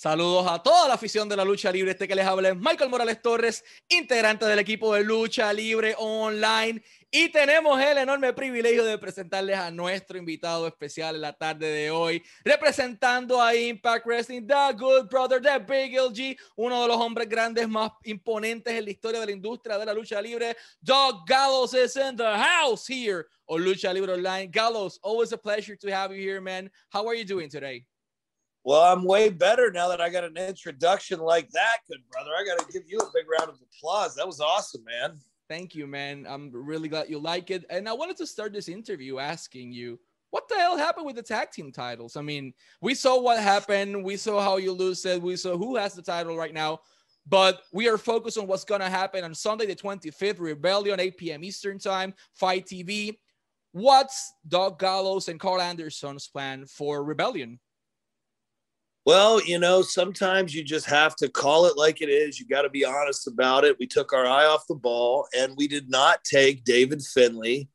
Saludos a toda la afición de la lucha libre. Este que les habla es Michael Morales Torres, integrante del equipo de lucha libre online. Y tenemos el enorme privilegio de presentarles a nuestro invitado especial en la tarde de hoy, representando a Impact Wrestling, The Good Brother, The Big LG, uno de los hombres grandes más imponentes en la historia de la industria de la lucha libre. Doug Gallows is in the house here on Lucha Libre Online. Gallows, always a pleasure to have you here, man. How are you doing today? Well, I'm way better now that I got an introduction like that, good brother. I got to give you a big round of applause. That was awesome, man. Thank you, man. I'm really glad you like it. And I wanted to start this interview asking you, what the hell happened with the tag team titles? I mean, we saw what happened. We saw how you lose it. We saw who has the title right now. But we are focused on what's going to happen on Sunday, the 25th, Rebellion, 8 p.m. Eastern Time, FITE TV. What's Doc Gallows and Karl Anderson's plan for Rebellion? Well, you know, sometimes you just have to call it like it is. You got to be honest about it. We took our eye off the ball and we did not take David Finlay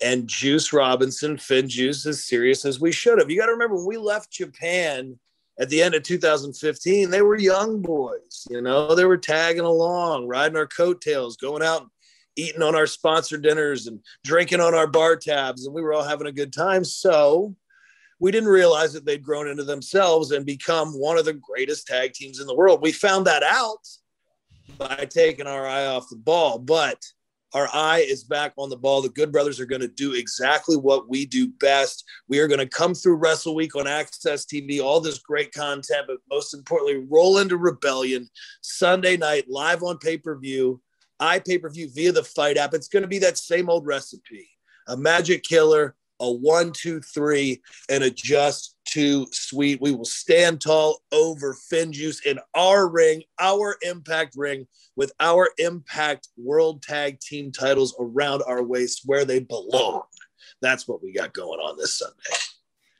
and Juice Robinson, FinJuice, as serious as we should have. You got to remember when we left Japan at the end of 2015, they were young boys. You know, they were tagging along, riding our coattails, going out and eating on our sponsor dinners and drinking on our bar tabs, and we were all having a good time. So, we didn't realize that they'd grown into themselves and become one of the greatest tag teams in the world. We found that out by taking our eye off the ball, but our eye is back on the ball. The Good Brothers are going to do exactly what we do best. We are going to come through Wrestle Week on AXS TV, all this great content, but most importantly, roll into Rebellion Sunday night live on pay per view, i pay per view via the FITE app. It's going to be that same old recipe a magic killer, a one, two, three, and a just too sweet. We will stand tall over FinJuice in our ring, our impact ring, with our impact world tag team titles around our waist where they belong. That's what we got going on this Sunday.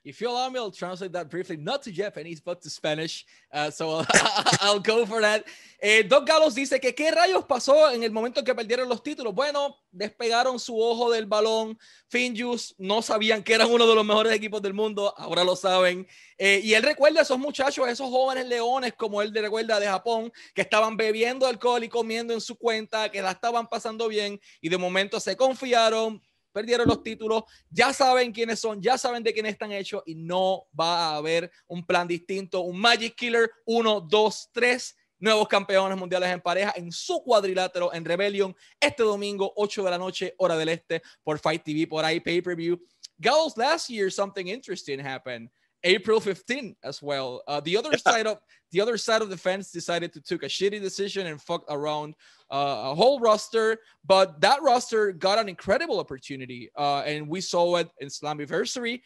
If you allow me, I'll translate that briefly, not to Japanese, but to Spanish. Uh, so I'll go for that. Eh, Doc Gallows dice que qué rayos pasó en el momento en que perdieron los títulos. Bueno, despegaron su ojo del balón. Finjus no sabían que eran uno de los mejores equipos del mundo, ahora lo saben. Eh, y él recuerda a esos muchachos, a esos jóvenes leones, como él recuerda de Japón, que estaban bebiendo alcohol y comiendo en su cuenta, que la estaban pasando bien y de momento se confiaron, perdieron los títulos, ya saben quiénes son, ya saben de quién están hechos y no va a haber un plan distinto, un Magic Killer 1, 2, 3, nuevos campeones mundiales en pareja en su cuadrilátero en Rebellion este domingo 8 de la noche hora del este por Fight TV por ahí pay-per-view. Gallows last year something interesting happened. April 15 as well. Uh, the other side of the other side of the fence decided to take a shitty decision and fuck around uh, a whole roster, but that roster got an incredible opportunity, uh, and we saw it in Slammiversary.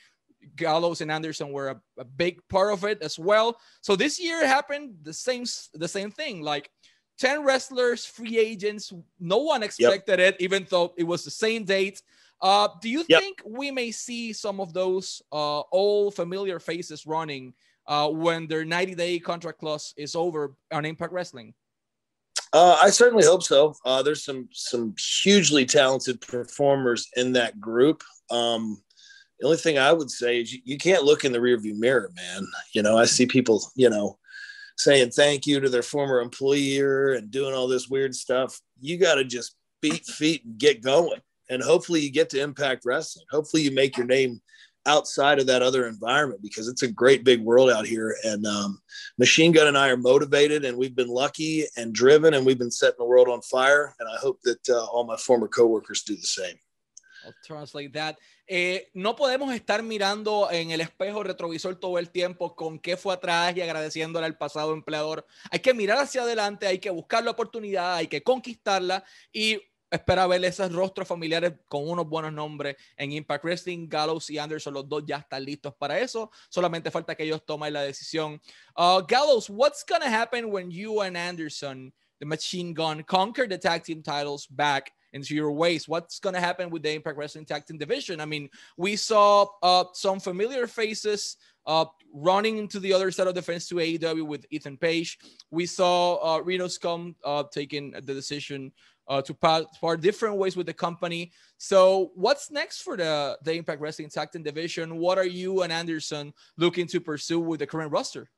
Gallows and Anderson were a, a, big part of it as well. So this year happened the same the same thing. Like 10 wrestlers, free agents. No one expected yep. it, even though it was the same date. Uh, do you yep. think we may see some of those uh, old familiar faces running uh, when their 90 day contract clause is over on Impact Wrestling? Uh, I certainly hope so. Uh, there's some some hugely talented performers in that group. Um, the only thing I would say is you, you can't look in the rearview mirror, man. You know, I see people, you know, saying thank you to their former employer and doing all this weird stuff. You got to just beat feet and get going and hopefully you get to impact wrestling hopefully you make your name outside of that other environment because it's a great big world out here and um, machine gun and i are motivated and we've been lucky and driven and we've been setting the world on fire and i hope that uh, all my former coworkers do the same I'll translate that. Eh, no podemos estar mirando en el espejo retrovisor todo el tiempo con qué fue atrás y agradeciéndole al pasado empleador. Hay que mirar hacia adelante, hay que buscar la oportunidad, hay que conquistarla y espera ver esos rostros familiares con unos buenos nombres en Impact Wrestling. Gallows y Anderson, los dos ya están listos para eso. Solamente falta que ellos tomen la decisión. Uh, Gallows, what's going to happen when you and Anderson, the machine gun, conquer the tag team titles back into your ways. What's going to happen with the Impact Wrestling Tag Team division? I mean, we saw uh, some familiar faces uh, running into the other side of the fence to AEW with Ethan Page. We saw uh, Scum uh, taking the decision uh, to part, different ways with the company. So, what's next for the, the Impact Wrestling Tag Team division? What are you and Anderson looking to pursue with the current roster?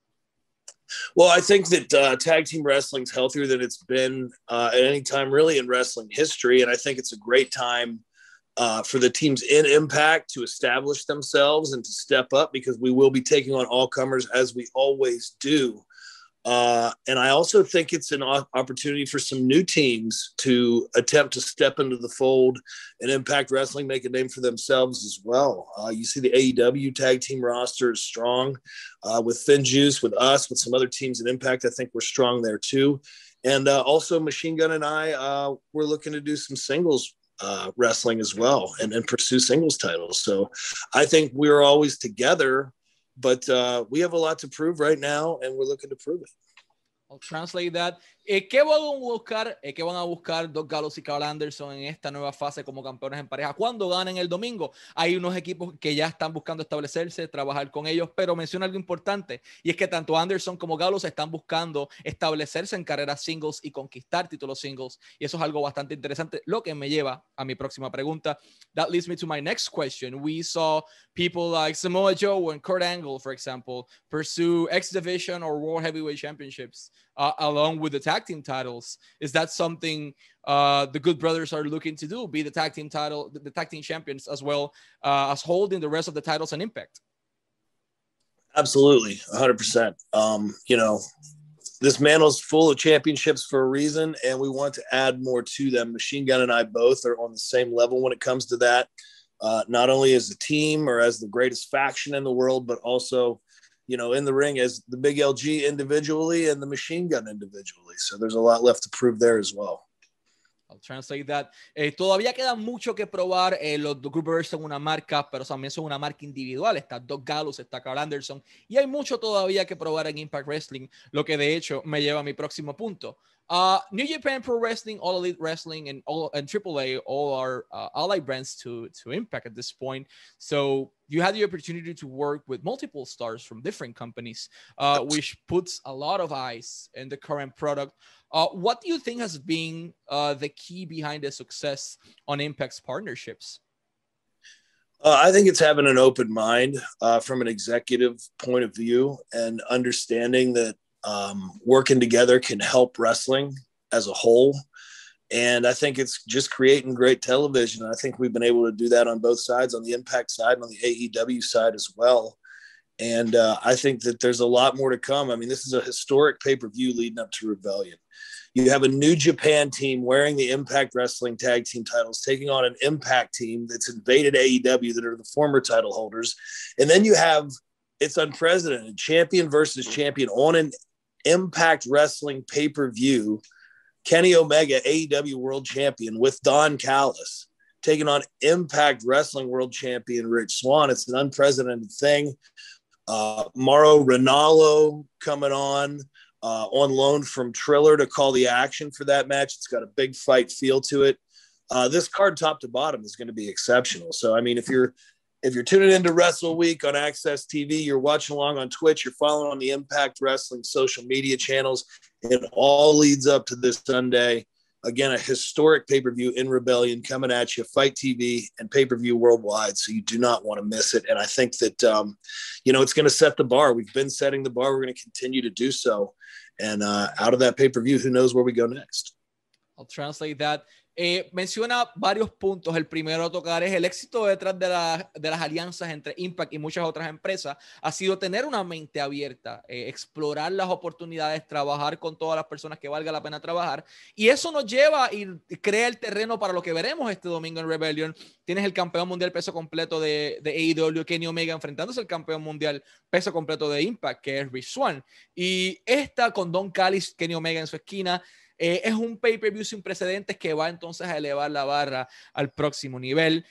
Well, I think that uh, tag team wrestling is healthier than it's been uh, at any time really in wrestling history, and I think it's a great time uh, for the teams in Impact to establish themselves and to step up because we will be taking on all comers as we always do. Uh, and I also think it's an opportunity for some new teams to attempt to step into the fold and Impact Wrestling make a name for themselves as well. Uh, you see the AEW tag team roster is strong uh, with FinJuice, with us, with some other teams in Impact. I think we're strong there too. And uh, also, Machine Gun and I, uh, we're looking to do some singles uh, wrestling as well and, and pursue singles titles. So I think we're always together but uh, we have a lot to prove right now, and we're looking to prove it. I'll translate that. Eh, ¿qué, van a buscar, eh, ¿Qué van a buscar Doc Gallows y Carl Anderson en esta nueva fase como campeones en pareja? Cuando ganen el domingo, hay unos equipos que ya están buscando establecerse, trabajar con ellos, pero menciona algo importante y es que tanto Anderson como Gallows están buscando establecerse en carreras singles y conquistar títulos singles. Y eso es algo bastante interesante, lo que me lleva a mi próxima pregunta. That leads me to my next question. We saw people like Samoa Joe and Kurt Angle, for example, pursue X Division or World Heavyweight Championships uh, along with the tag team titles. Is that something uh, the Good Brothers are looking to do? Be the tag team title, the, the tag team champions, as well uh, as holding the rest of the titles and Impact. Absolutely, 100%. Um, you know, this mantle's full of championships for a reason, and we want to add more to them. Machine Gun and I both are on the same level when it comes to that, uh, not only as a team or as the greatest faction in the world, but also you know, in the ring as the big LG individually and the machine gun individually. So there's a lot left to prove there as well. I'll translate that. Eh, todavía queda mucho que probar. Eh, los Group son una marca, pero también son una marca individual. Está Doc Gallows, está Karl Anderson. Y hay mucho todavía que probar en Impact Wrestling, lo que de hecho me lleva a mi próximo punto. Uh, New Japan Pro Wrestling, All Elite Wrestling, and all and AAA all are uh, allied brands to to Impact at this point. So you had the opportunity to work with multiple stars from different companies, uh, which puts a lot of eyes in the current product. Uh, what do you think has been uh, the key behind the success on Impact's partnerships? Uh, I think it's having an open mind uh, from an executive point of view and understanding that um, working together can help wrestling as a whole. And I think it's just creating great television. I think we've been able to do that on both sides, on the Impact side and on the AEW side as well. And uh, I think that there's a lot more to come. I mean, this is a historic pay per view leading up to Rebellion. You have a New Japan team wearing the Impact Wrestling tag team titles, taking on an Impact team that's invaded AEW that are the former title holders. And then you have it's unprecedented champion versus champion on an Impact Wrestling pay per view, Kenny Omega, AEW World Champion, with Don Callis taking on Impact Wrestling World Champion Rich Swann. It's an unprecedented thing. Uh, Mauro Ranallo coming on uh, on loan from Triller to call the action for that match. It's got a big fight feel to it. Uh, this card, top to bottom, is going to be exceptional. So, I mean, if you're if you're tuning into Wrestle Week on AXS TV, you're watching along on Twitch, you're following on the Impact Wrestling social media channels, it all leads up to this Sunday. Again, a historic pay per view in Rebellion coming at you, FITE TV and pay per view worldwide. So you do not want to miss it. And I think that, um, you know, it's going to set the bar. We've been setting the bar. We're going to continue to do so. And uh, out of that pay per view, who knows where we go next? I'll translate that. Eh, menciona varios puntos. El primero a tocar es el éxito detrás de, las alianzas entre Impact y muchas otras empresas. Ha sido tener una mente abierta, eh, explorar las oportunidades, trabajar con todas las personas que valga la pena trabajar. Y eso nos lleva y crea el terreno para lo que veremos este domingo en Rebellion. Tienes el campeón mundial peso completo de, de AEW, Kenny Omega, enfrentándose al campeón mundial peso completo de Impact, que es Rich Swan. Y esta con Don Callis, Kenny Omega en su esquina. Eh, es un pay-per-view sin precedentes que va entonces a elevar la barra al próximo nivel.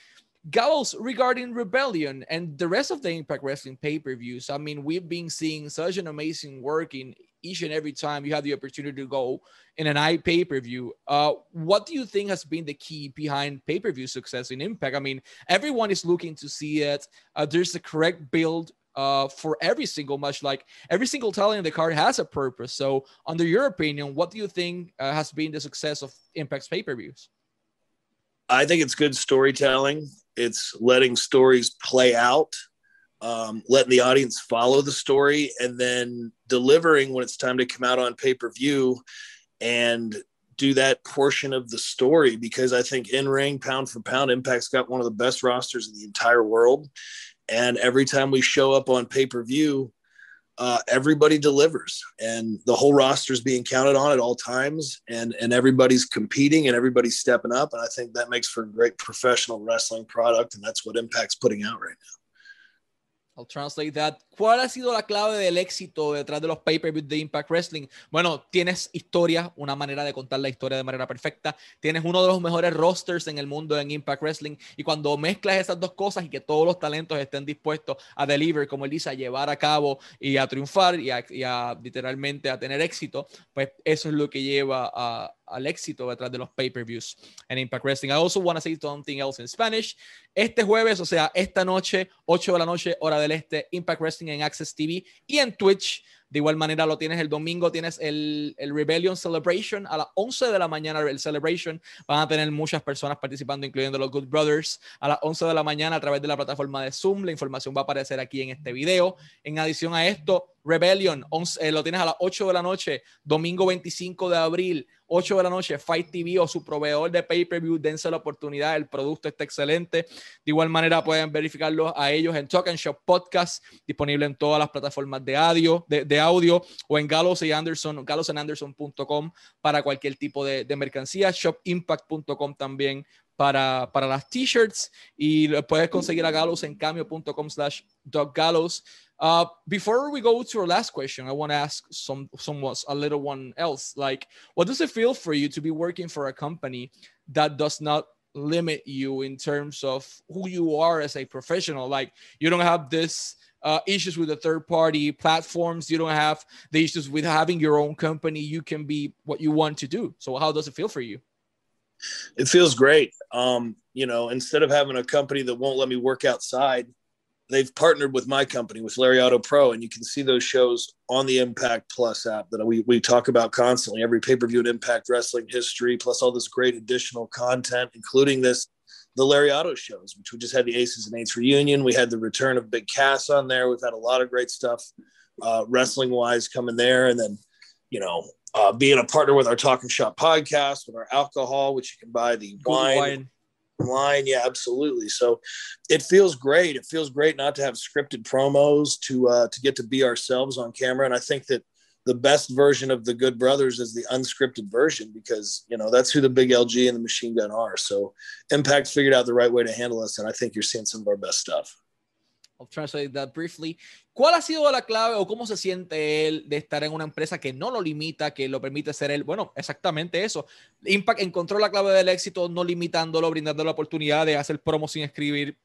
Gallows, regarding Rebellion and the rest of the Impact Wrestling pay per views, I mean, we've been seeing such an amazing work in each and every time you have the opportunity to go in an eye pay per view. Uh, what do you think has been the key behind pay per view success in Impact? I mean, everyone is looking to see it. Uh, there's the correct build uh, for every single match. Like every single talent in the card has a purpose. So, under your opinion, what do you think uh, has been the success of Impact's pay per views? I think it's good storytelling. It's letting stories play out, um, letting the audience follow the story, and then delivering when it's time to come out on pay per view and do that portion of the story. Because I think in ring, pound for pound, Impact's got one of the best rosters in the entire world. And every time we show up on pay per view, uh, everybody delivers. And the whole roster is being counted on at all times. And and everybody's competing and everybody's stepping up. And i think that makes for a great professional wrestling product. And that's what impact's putting out right now I'll translate that. ¿Cuál ha sido la clave del éxito detrás de los pay-per-views de Impact Wrestling? Bueno, tienes historia, una manera de contar la historia de manera perfecta. Tienes uno de los mejores rosters en el mundo en Impact Wrestling. Y cuando mezclas esas dos cosas y que todos los talentos estén dispuestos a deliver, como él dice, a llevar a cabo y a triunfar y a, literalmente a tener éxito, pues eso es lo que lleva a, al éxito detrás de los pay-per-views en Impact Wrestling. I also want to say something else in Spanish. Este jueves, o sea, esta noche, 8 de la noche, hora del este, Impact Wrestling en Access TV y en Twitch. De igual manera lo tienes el domingo, tienes el, el, Rebellion Celebration a las 11 de la mañana, el Celebration. Van a tener muchas personas participando, incluyendo los Good Brothers, a las 11 de la mañana a través de la plataforma de Zoom. La información va a aparecer aquí en este video. En adición a esto, Rebellion, eh, lo tienes a las 8 de la noche, domingo 25 de abril, 8 de la noche, Fight TV o su proveedor de pay-per-view, dense la oportunidad, el producto está excelente. De igual manera pueden verificarlo a ellos en Talk and Shop Podcast, disponible en todas las plataformas de audio, de, audio o en Gallows y Anderson, gallowsandanderson.com para cualquier tipo de, de mercancía, shopimpact.com también para, para las t-shirts y puedes conseguir a Gallows en cambio.com slash Gallows. Uh, before we go to our last question, I want to ask some somewhat a little one else. Like, what does it feel for you to be working for a company that does not limit you in terms of who you are as a professional? Like, you don't have this uh, issues with the third party platforms. You don't have the issues with having your own company. You can be what you want to do. So, how does it feel for you? It feels great. Um, you know, instead of having a company that won't let me work outside, they've partnered with my company with Lariato Pro, and you can see those shows on the Impact Plus app that we, we talk about constantly. Every pay per view in Impact Wrestling history, plus all this great additional content, including this the Lariato shows, which we just had the Aces and Eights reunion. We had the return of Big Cass on there. We've had a lot of great stuff uh, wrestling wise coming there, and then you know. Uh, being a partner with our Talking Shop podcast, with our alcohol, which you can buy the wine, wine line yeah absolutely. So it feels great. It feels great not to have scripted promos to uh to get to be ourselves on camera. And i think that the best version of the good brothers is the unscripted version because you know that's who the big lg and the machine gun are. So impact figured out the right way to handle us and i think you're seeing some of our best stuff. I'll translate that briefly. ¿Cuál ha sido la clave o cómo se siente él de estar en una empresa que no lo limita, que lo permite ser él? Bueno, exactamente eso. Impact encontró la clave del éxito, no limitándolo, brindando la oportunidad de hacer promo sin escribir,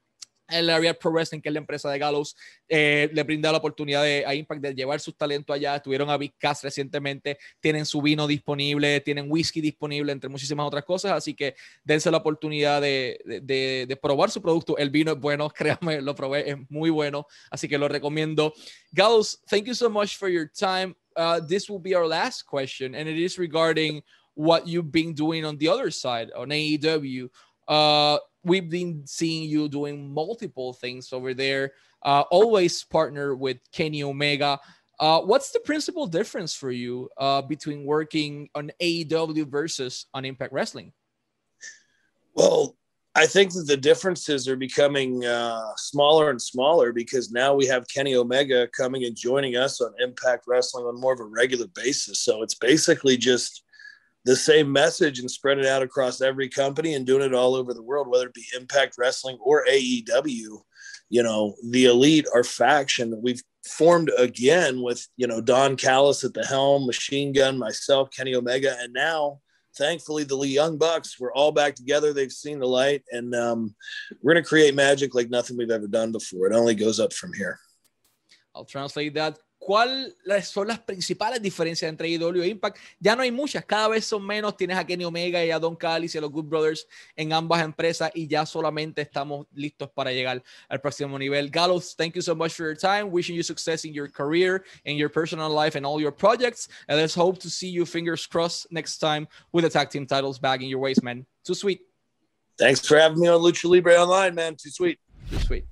el Area Pro Wrestling, que la empresa de Gallows, eh, le brinda la oportunidad de, a Impact de llevar sus talentos allá. Estuvieron a Big recientemente, tienen su vino disponible, tienen whisky disponible, entre muchísimas otras cosas. Así que dense la oportunidad de, de, de, probar su producto. El vino es bueno, créanme, lo probé, es muy bueno. Así que lo recomiendo. Gallows, thank you so much for your time. Uh, this will be our last question, and it is regarding what you've been doing on the other side on AEW. Uh, we've been seeing you doing multiple things over there. Uh, always partner with Kenny Omega. Uh, what's the principal difference for you uh, between working on AEW versus on Impact Wrestling? Well, I think that the differences are becoming uh, smaller and smaller because now we have Kenny Omega coming and joining us on Impact Wrestling on more of a regular basis. So it's basically just the same message and spread it out across every company and doing it all over the world, whether it be Impact Wrestling or AEW. You know, the elite, our faction. That we've formed again with, you know, Don Callis at the helm, Machine Gun, myself, Kenny Omega, and now thankfully the young bucks. We're all back together. They've seen the light and um, we're going to create magic like nothing we've ever done before. It only goes up from here. I'll translate that ¿Cuáles son las principales diferencias entre IW e Impact? Ya no hay muchas, cada vez son menos. Tienes a Kenny Omega y a Don Callis y a los Good Brothers en ambas empresas y ya solamente estamos listos para llegar al próximo nivel. Gallows, thank you so much for your time. Wishing you success in your career, in your personal life, and all your projects. And let's hope to see you, fingers crossed, next time with the tag team titles back in your waist, man. Too sweet. Thanks for having me on Lucha Libre Online, man. Too sweet. Too sweet.